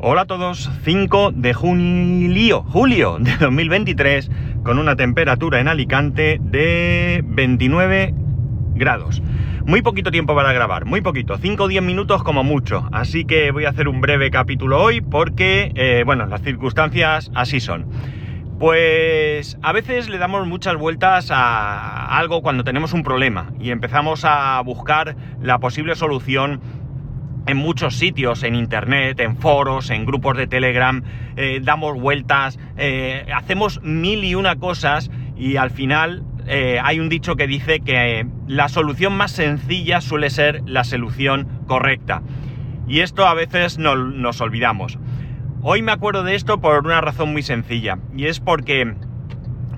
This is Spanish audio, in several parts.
Hola a todos, 5 de julio, julio de 2023, con una temperatura en Alicante de 29 grados. Muy poquito tiempo para grabar, muy poquito, 5 o 10 minutos como mucho. Así que voy a hacer un breve capítulo hoy porque, eh, bueno, las circunstancias así son. Pues a veces le damos muchas vueltas a algo cuando tenemos un problema y empezamos a buscar la posible solución en muchos sitios, en internet, en foros, en grupos de Telegram, eh, damos vueltas, eh, hacemos mil y una cosas y al final eh, hay un dicho que dice que la solución más sencilla suele ser la solución correcta. Y esto a veces no, nos olvidamos. Hoy me acuerdo de esto por una razón muy sencilla y es porque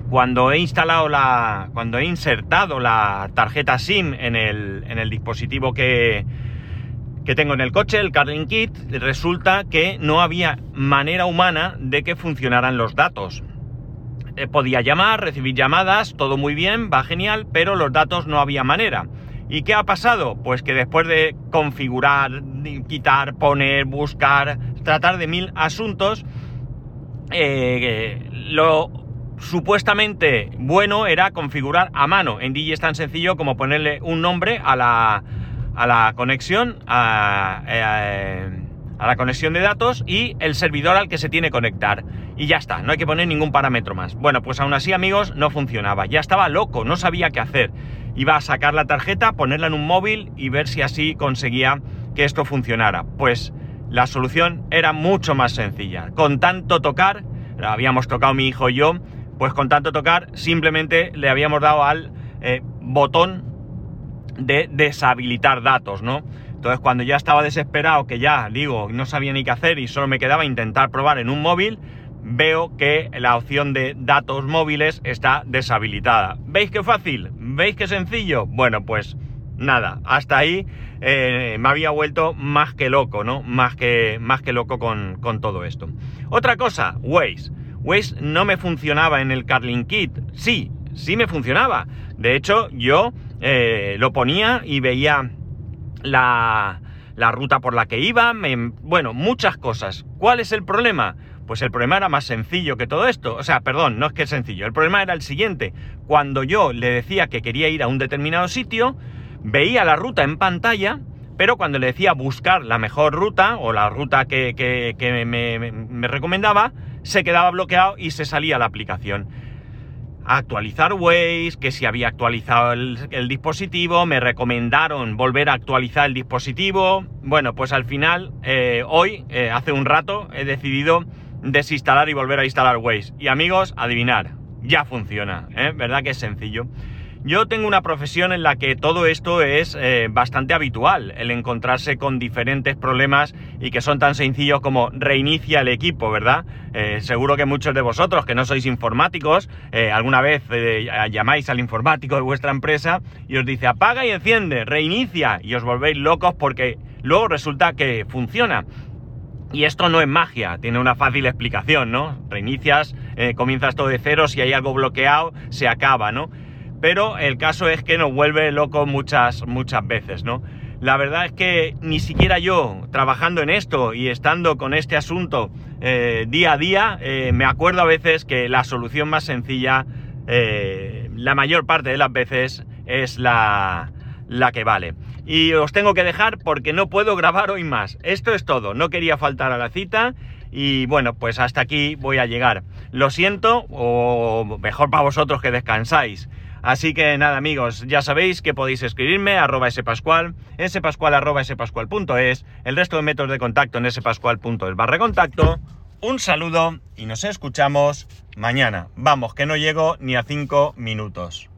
cuando he instalado la. cuando he insertado la tarjeta SIM en el, en el dispositivo que, que tengo en el coche, el Carling Kit, resulta que no había manera humana de que funcionaran los datos. Eh, podía llamar, recibir llamadas, todo muy bien, va genial, pero los datos no había manera. ¿Y qué ha pasado? Pues que después de configurar, quitar, poner, buscar, tratar de mil asuntos, eh, lo supuestamente bueno era configurar a mano. En DJ es tan sencillo como ponerle un nombre a la, a la conexión, a, la conexión de datos y el servidor al que se tiene que conectar. Y ya está, no hay que poner ningún parámetro más. Bueno, pues aún así, amigos, no funcionaba. Ya estaba loco, no sabía qué hacer. Iba a sacar la tarjeta, ponerla en un móvil y ver si así conseguía que esto funcionara. Pues la solución era mucho más sencilla. Con tanto tocar, habíamos tocado mi hijo y yo, pues con tanto tocar simplemente le habíamos dado al eh, botón de deshabilitar datos, ¿no? Entonces cuando ya estaba desesperado, que ya digo, no sabía ni qué hacer y solo me quedaba intentar probar en un móvil, veo que la opción de datos móviles está deshabilitada. ¿Veis qué fácil? ¿Veis qué sencillo? Bueno, pues nada, hasta ahí eh, me había vuelto más que loco, ¿no? Más que, más que loco con, con todo esto. Otra cosa, Waze. Waze no me funcionaba en el Carling Kit. Sí, sí me funcionaba. De hecho, yo eh, lo ponía y veía la, la, ruta por la que iba, bueno, muchas cosas. ¿Cuál es el problema? Pues el problema era más sencillo que todo esto. O sea, perdón, no es que es sencillo. El problema era el siguiente. Cuando yo le decía que quería ir a un determinado sitio, veía la ruta en pantalla, pero cuando le decía buscar la mejor ruta o la ruta que, que, me, me recomendaba, se quedaba bloqueado y se salía la aplicación actualizar Waze, que si había actualizado el, dispositivo, me recomendaron volver a actualizar el dispositivo. Bueno, pues al final, eh, hoy, eh, hace un rato, he decidido desinstalar y volver a instalar Waze. Y amigos, adivinar, ya funciona, ¿eh? ¿verdad que es sencillo? Yo tengo una profesión en la que todo esto es eh, bastante habitual, el encontrarse con diferentes problemas y que son tan sencillos como reinicia el equipo, ¿verdad? Eh, seguro que muchos de vosotros que no sois informáticos, eh, alguna vez llamáis al informático de vuestra empresa y os dice apaga y enciende, reinicia y os volvéis locos porque luego resulta que funciona. Y esto no es magia, tiene una fácil explicación, ¿no? Reinicias, comienzas todo de cero, si hay algo bloqueado, se acaba, ¿no? Pero el caso es que nos vuelve loco muchas, muchas veces, ¿no? La verdad es que ni siquiera yo, trabajando en esto y estando con este asunto eh, día a día, eh, me acuerdo a veces que la solución más sencilla, eh, la mayor parte de las veces, es la, la que vale. Y os tengo que dejar porque no puedo grabar hoy más. Esto es todo, no quería faltar a la cita y bueno, pues hasta aquí voy a llegar. Lo siento, o mejor para vosotros que descansáis. Así que nada amigos, ya sabéis que podéis escribirme arroba spascual, spascual arroba el resto de métodos de contacto en spascual.es barra contacto. Un saludo y nos escuchamos mañana. Vamos, que no llego ni a 5 minutos.